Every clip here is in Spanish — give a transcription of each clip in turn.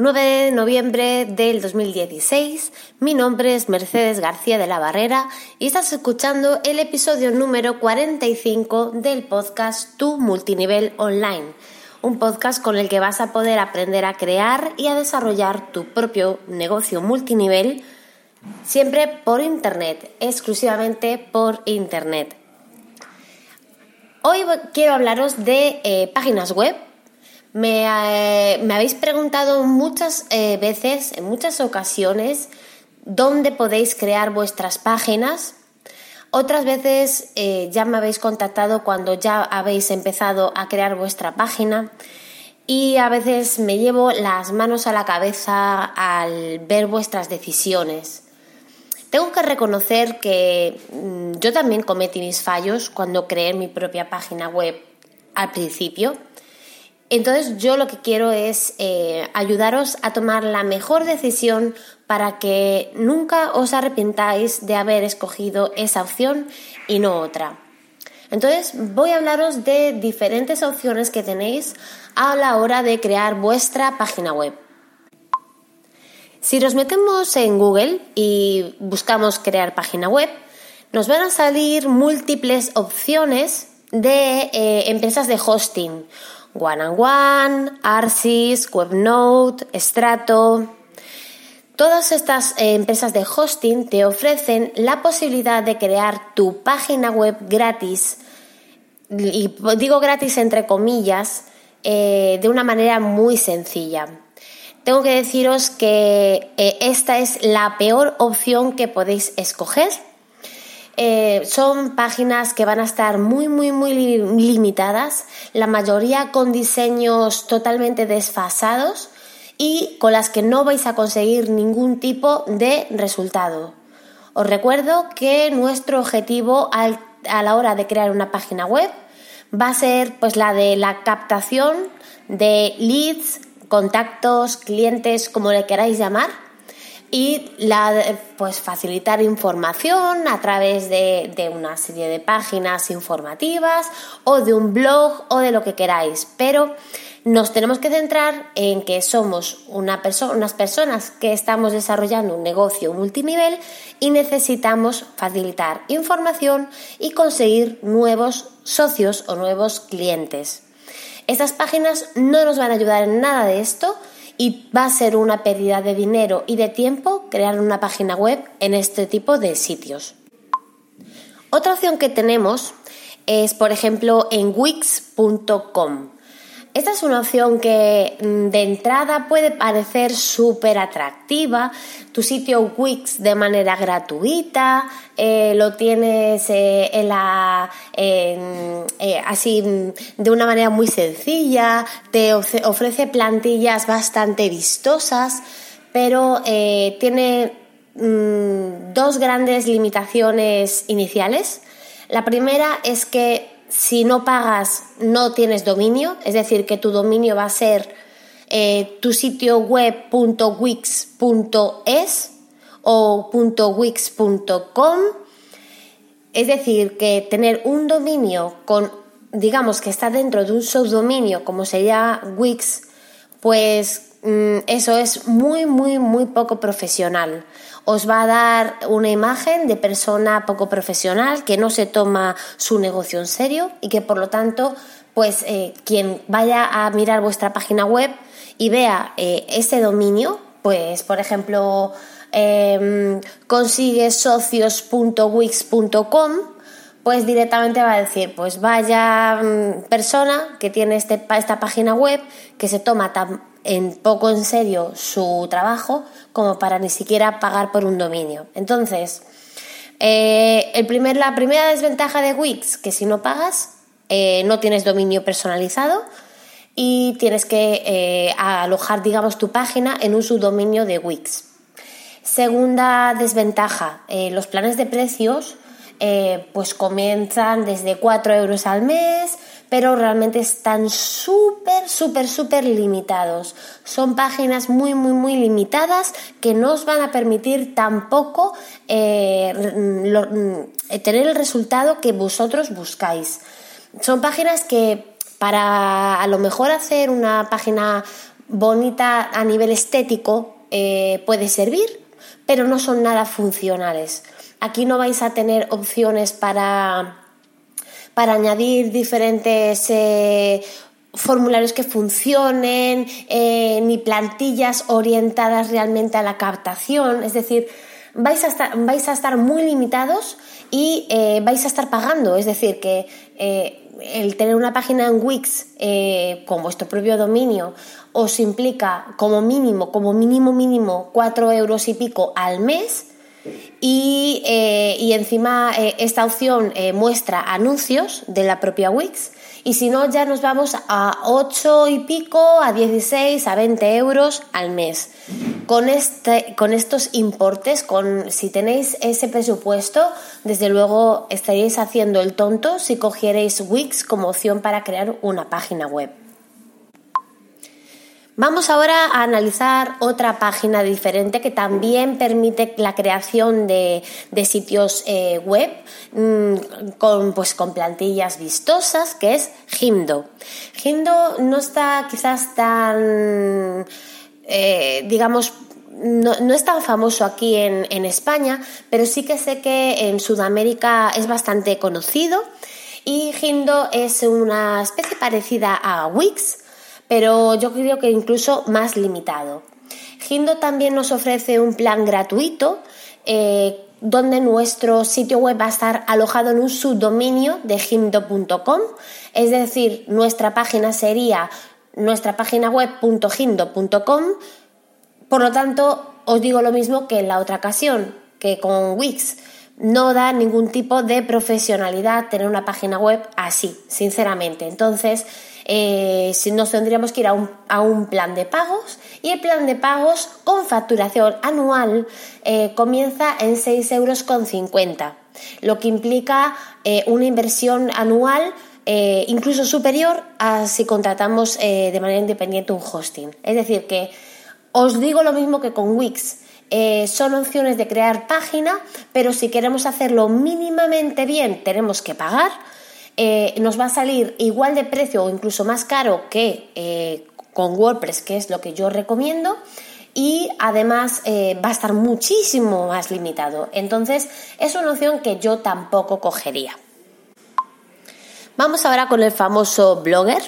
9 de noviembre del 2016. Mi nombre es Mercedes García de la Barrera y estás escuchando el episodio número 45 del podcast Tu Multinivel Online, un podcast con el que vas a poder aprender a crear y a desarrollar tu propio negocio multinivel, siempre por Internet, exclusivamente por Internet. Hoy quiero hablaros de eh, páginas web eh, me, habéis preguntado muchas eh, veces, en muchas ocasiones, dónde podéis crear vuestras páginas. Otras veces eh, ya me habéis contactado cuando ya habéis empezado a crear vuestra página y a veces me llevo las manos a la cabeza al ver vuestras decisiones. Tengo que reconocer que mm, yo también cometí mis fallos cuando creé mi propia página web al principio entonces yo lo que quiero es eh, ayudaros a tomar la mejor decisión para que nunca os arrepintáis de haber escogido esa opción y no otra. Entonces voy a hablaros de diferentes opciones que tenéis a la hora de crear vuestra página web. Si nos metemos en Google y buscamos crear página web, nos van a salir múltiples opciones de eh, empresas de hosting One and One, Arsis, WebNote, Strato. Todas estas eh, empresas de hosting te ofrecen la posibilidad de crear tu página web gratis, y digo gratis entre comillas, eh, de una manera muy sencilla. Tengo que deciros que eh, esta es la peor opción que podéis escoger eh, son páginas que van a estar muy, muy, muy limitadas, la mayoría con diseños totalmente desfasados y con las que no vais a conseguir ningún tipo de resultado. Os recuerdo que nuestro objetivo a la hora de crear una página web va a ser pues la de la captación de leads, contactos, clientes, como le queráis llamar, y la, pues facilitar información a través de, una serie de páginas informativas o de un blog o de lo que queráis. Pero nos tenemos que centrar en que somos una unas personas que estamos desarrollando un negocio multinivel y necesitamos facilitar información y conseguir nuevos socios o nuevos clientes. Estas páginas no nos van a ayudar en nada de esto y va a ser una pérdida de dinero y de tiempo crear una página web en este tipo de sitios. Otra opción que tenemos es, por ejemplo, en wix.com. Esta es una opción que mm, de entrada puede parecer súper atractiva. Tu sitio Wix de manera gratuita, eh, lo tienes eh, en la, eh, así mm, de una manera muy sencilla, te ofrece plantillas bastante vistosas, pero tiene mm, dos grandes limitaciones iniciales. La primera es que si no pagas no tienes dominio, es decir, que tu dominio va a ser eh, tu sitio web.wix.es o .wix.com. Es decir, que tener un dominio con, digamos, que está dentro de un subdominio como sería Wix, pues eso es muy, muy, muy poco profesional. Os va a dar una imagen de persona poco profesional que no se toma su negocio en serio y que por lo tanto, pues eh, quien vaya a mirar vuestra página web y vea eh, ese dominio, pues por ejemplo, eh, consigue socios.wix.com, pues directamente va a decir, pues vaya mm, persona que tiene este, esta página web que se toma tan en poco en serio su trabajo como para ni siquiera pagar por un dominio. Entonces, eh, el primer, la primera desventaja de Wix, que si no pagas, eh, no tienes dominio personalizado y tienes que eh, alojar, digamos, tu página en un subdominio de Wix. Segunda desventaja, los planes de precios pues comienzan desde 4 euros al mes, pero realmente están súper, súper, súper limitados. Son páginas muy, muy, muy limitadas que no os van a permitir tampoco eh, mm, tener el resultado que vosotros buscáis. Son páginas que para a lo mejor hacer una página bonita a nivel estético, eh, puede servir, pero no son nada funcionales. Aquí no vais a tener opciones para, para añadir diferentes eh, formularios que funcionen, eh, ni plantillas orientadas realmente a la captación. Es decir, vais a estar, vais a estar muy limitados y eh, vais a estar pagando. Es decir, que el tener una página en Wix con vuestro propio dominio os implica como mínimo, como mínimo mínimo, cuatro euros y pico al mes. Y, y encima esta opción muestra anuncios de la propia Wix y si no, ya nos vamos a 8 y pico, a 16, a 20 euros al mes. Con, este, con estos importes, con, si tenéis ese presupuesto, desde luego estaríais haciendo el tonto si cogierais Wix como opción para crear una página web. Vamos ahora a analizar otra página diferente que también permite la creación de, sitios eh, web mm, con, pues, con plantillas vistosas, que es Himdo. Himdo no está quizás tan, eh, digamos, no, es tan famoso aquí en, en España, pero sí que sé que en Sudamérica es bastante conocido. Y Himdo es una especie parecida a Wix, pero yo creo que incluso más limitado. Hindo también nos ofrece un plan gratuito eh, donde nuestro sitio web va a estar alojado en un subdominio de hindo.com, es decir, nuestra página sería nuestra página web.hindo.com. Por lo tanto, os digo lo mismo que en la otra ocasión, que con Wix no da ningún tipo de profesionalidad tener una página web así, sinceramente. Entonces, eh, nos tendríamos que ir a un, plan de pagos y el plan de pagos con facturación anual eh, comienza en 6,50 euros, lo que implica eh, una inversión anual incluso superior a si contratamos de manera independiente un hosting. Es decir, que os digo lo mismo que con Wix. son opciones de crear página, pero si queremos hacerlo mínimamente bien tenemos que pagar eh, nos va a salir igual de precio o incluso más caro que eh, con WordPress, que es lo que yo recomiendo. Y además eh, va a estar muchísimo más limitado. Entonces es una opción que yo tampoco cogería. Vamos ahora con el famoso blogger.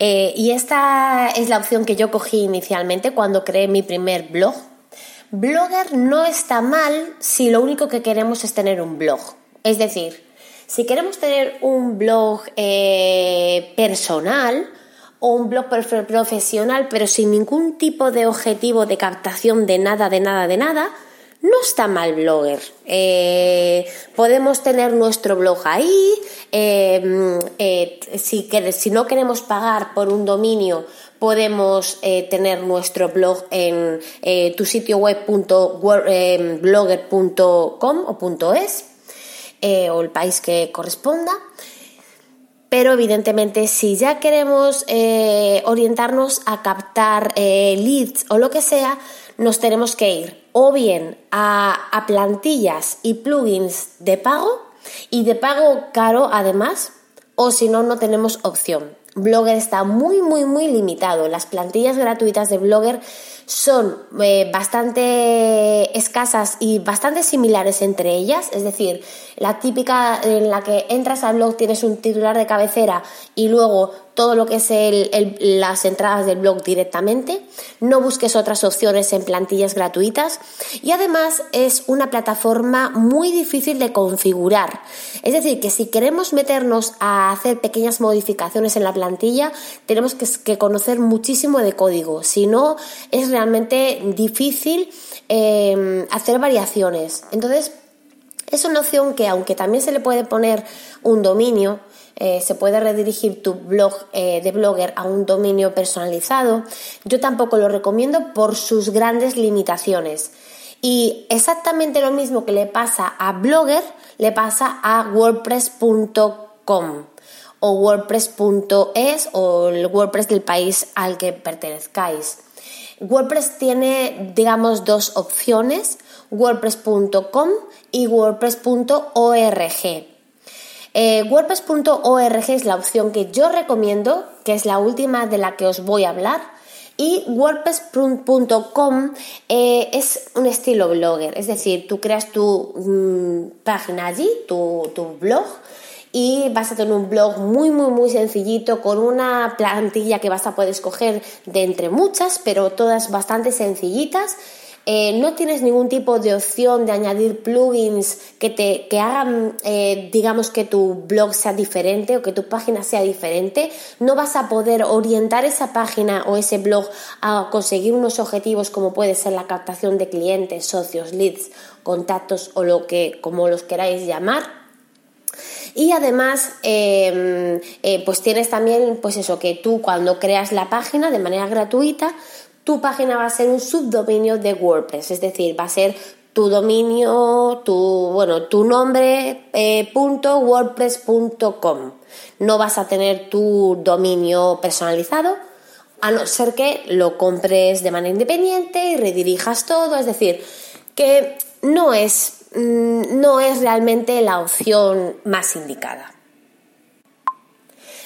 y esta es la opción que yo cogí inicialmente cuando creé mi primer blog. Blogger no está mal si lo único que queremos es tener un blog. Es decir, si queremos tener un blog eh, personal o un blog profesional, pero sin ningún tipo de objetivo de captación de nada, de nada, de nada, no está mal blogger. Eh, podemos tener nuestro blog ahí. Eh, si, si, no queremos pagar por un dominio, podemos tener nuestro blog en tu sitio web blogger.com o .es. Eh, o el país que corresponda. Pero evidentemente si ya queremos eh, orientarnos a captar eh, leads o lo que sea, nos tenemos que ir o bien a, a plantillas y plugins de pago y de pago caro además, o si no, no tenemos opción. Blogger está muy, muy, muy limitado. Las plantillas gratuitas de Blogger son eh, bastante escasas y bastante similares entre ellas, es decir, la típica en la que entras al blog tienes un titular de cabecera y luego todo lo que es las entradas del blog directamente, no busques otras opciones en plantillas gratuitas. Y además es una plataforma muy difícil de configurar. Es decir, que si queremos meternos a hacer pequeñas modificaciones en la plantilla, tenemos que, conocer muchísimo de código, si no es realmente difícil em, hacer variaciones. Entonces, es una opción que aunque también se le puede poner un dominio, eh, se puede redirigir tu blog eh, de blogger a un dominio personalizado, yo tampoco lo recomiendo por sus grandes limitaciones. Y exactamente lo mismo que le pasa a Blogger, le pasa a WordPress.com o WordPress.es o el WordPress del país al que pertenezcáis. WordPress tiene, digamos, dos opciones, WordPress.com y WordPress.org. Eh, WordPress.org es la opción que yo recomiendo, que es la última de la que os voy a hablar, Y WordPress.com eh, es un estilo blogger, es decir, tú creas tu mm, página allí, tu, tu blog, y vas a tener un blog muy muy muy sencillito con una plantilla que vas a poder escoger de entre muchas, pero todas bastante sencillitas eh, no tienes ningún tipo de opción de añadir plugins que te que hagan, eh, digamos, que tu blog sea diferente o que tu página sea diferente, no vas a poder orientar esa página o ese blog a conseguir unos objetivos como puede ser la captación de clientes, socios, leads, contactos o lo que como los queráis llamar. Y además, em, eh, pues tienes también, pues eso, que tú cuando creas la página de manera gratuita, tu página va a ser un subdominio de WordPress, es decir, va a ser tu dominio, tu, bueno, tu nombre eh, No vas a tener tu dominio personalizado, a no ser que lo compres de manera independiente y redirijas todo, es decir, que no es, mm, no es realmente la opción más indicada.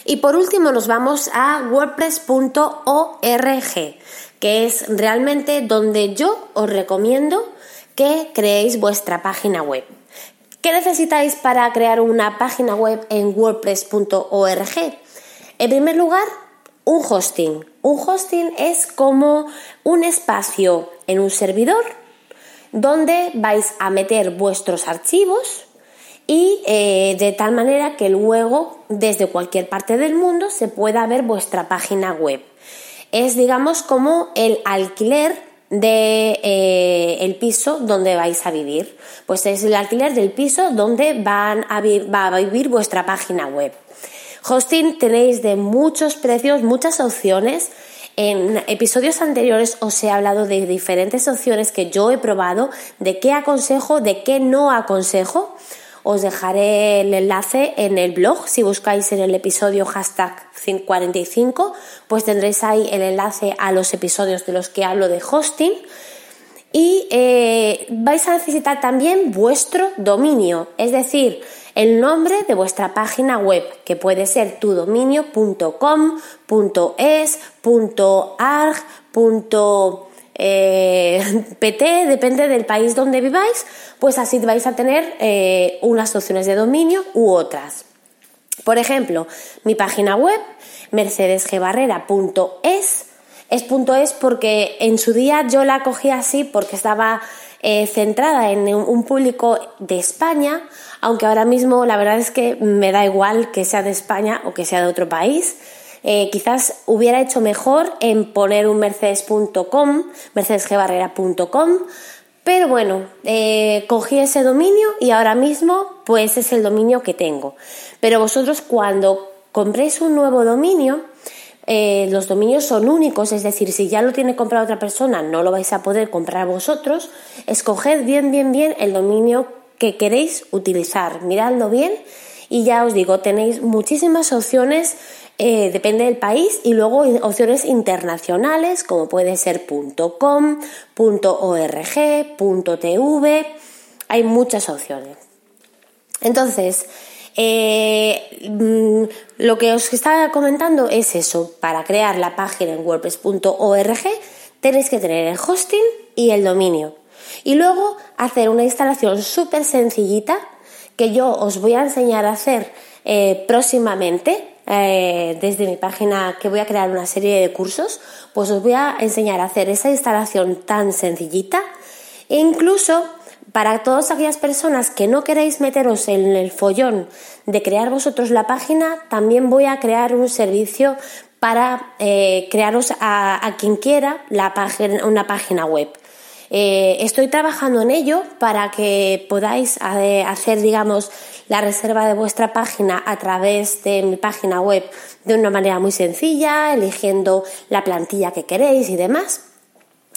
Y por último nos vamos a wordpress.org, que es realmente donde yo os recomiendo que creéis vuestra página web. ¿Qué necesitáis para crear una página web en wordpress.org? En primer lugar, un hosting. Un hosting es como un espacio en un servidor donde vais a meter vuestros archivos y eh, de tal manera que luego desde cualquier parte del mundo se pueda ver vuestra página web. Es digamos como el alquiler de eh, el piso donde vais a vivir. Pues es el alquiler del piso donde van va a vivir vuestra página web. Hosting tenéis de muchos precios, muchas opciones. En episodios anteriores os he hablado de diferentes opciones que yo he probado, de qué aconsejo, de qué no aconsejo. Os dejaré el enlace en el blog. Si buscáis en el episodio hashtag 45, pues tendréis ahí el enlace a los episodios de los que hablo de hosting. Y eh, vais a necesitar también vuestro dominio, es decir, el nombre de vuestra página web, que puede ser tudominio.com, .es, .arg, eh, PT, depende del país donde viváis, pues así vais a tener eh, unas opciones de dominio u otras. Por ejemplo, mi página web, mercedesgbarrera.es, es .es porque en su día yo la cogí así porque estaba eh, centrada en un público de España, aunque ahora mismo la verdad es que me da igual que sea de España o que sea de otro país. Eh, quizás hubiera hecho mejor en poner un mercedes.com, mercedesgbarrera.com, pero bueno, eh, cogí ese dominio y ahora mismo pues es el dominio que tengo. Pero vosotros cuando compréis un nuevo dominio, eh, los dominios son únicos, es decir, si ya lo tiene comprado otra persona, no lo vais a poder comprar vosotros. Escoged bien, bien, bien el dominio que queréis utilizar. Miradlo bien y ya os digo, tenéis muchísimas opciones eh, depende del país y luego opciones internacionales como puede ser .com, .org, .tv, hay muchas opciones. Entonces, eh, mm, lo que os estaba comentando es eso, para crear la página en wordpress.org tenéis que tener el hosting y el dominio. Y luego hacer una instalación súper sencillita que yo os voy a enseñar a hacer eh, próximamente eh, desde mi página que voy a crear una serie de cursos, pues os voy a enseñar a hacer esa instalación tan sencillita e incluso para todas aquellas personas que no queréis meteros en el follón de crear vosotros la página, también voy a crear un servicio para eh, crearos a, quien quiera una página web. Eh, estoy trabajando en ello para que podáis hacer, digamos, la reserva de vuestra página a través de mi página web de una manera muy sencilla, eligiendo la plantilla que queréis y demás.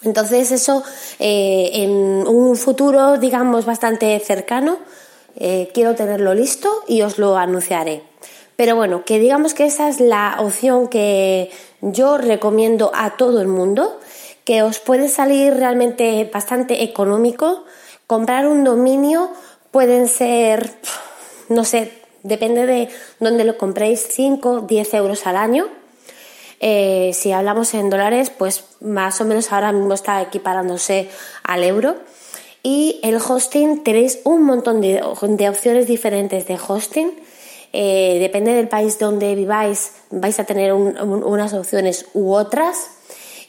Entonces eso eh, en un futuro, digamos, bastante cercano, eh, quiero tenerlo listo y os lo anunciaré. Pero bueno, que digamos que esa es la opción que yo recomiendo a todo el mundo, que os puede salir realmente bastante económico. Comprar un dominio pueden ser no sé, depende de dónde lo compréis, 5, 10 euros al año. Eh, si hablamos en dólares, pues más o menos ahora mismo está equiparándose al euro. Y el hosting, tenéis un montón de, opciones diferentes de hosting. Eh, depende del país donde viváis, vais a tener unas opciones u otras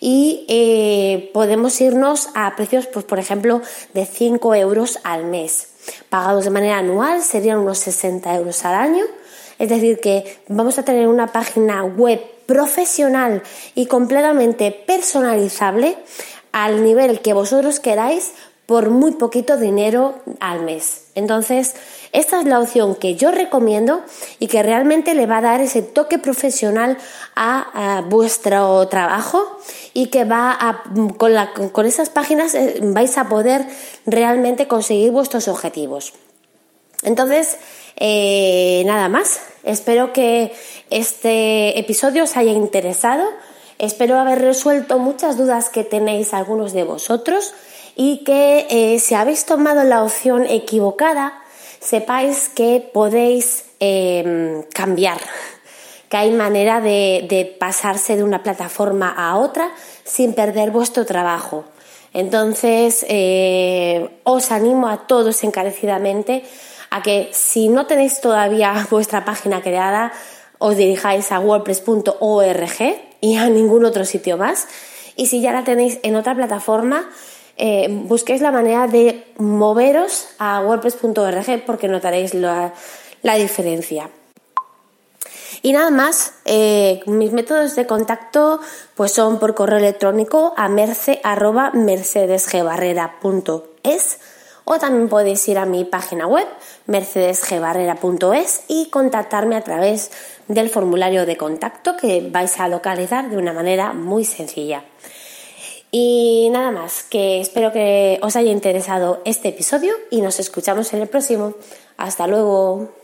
y eh, podemos irnos a precios, pues por ejemplo, de 5 euros al mes. Pagados de manera anual serían unos 60 euros al año. Es decir, que vamos a tener una página web profesional y completamente personalizable al nivel que vosotros queráis por muy poquito dinero al mes. Entonces, esta es la opción que yo recomiendo y que realmente le va a dar ese toque profesional a, vuestro trabajo y que va a, con, con esas páginas eh, vais a poder realmente conseguir vuestros objetivos. Entonces, eh, nada más. Espero que este episodio os haya interesado. Espero haber resuelto muchas dudas que tenéis algunos de vosotros y que eh, si habéis tomado la opción equivocada, sepáis que podéis em, cambiar, que hay manera de, pasarse de una plataforma a otra sin perder vuestro trabajo. Entonces, eh, os animo a todos encarecidamente a que si no tenéis todavía vuestra página creada, os dirijáis a wordpress.org y a ningún otro sitio más. Y si ya la tenéis en otra plataforma, eh, busquéis la manera de moveros a wordpress.org porque notaréis la, diferencia. Y nada más, eh, mis métodos de contacto pues son por correo electrónico a merce.mercedesgbarrera.es o también podéis ir a mi página web mercedesgbarrera.es y contactarme a través del formulario de contacto que vais a localizar de una manera muy sencilla. Y nada más, que espero que os haya interesado este episodio y nos escuchamos en el próximo. Hasta luego.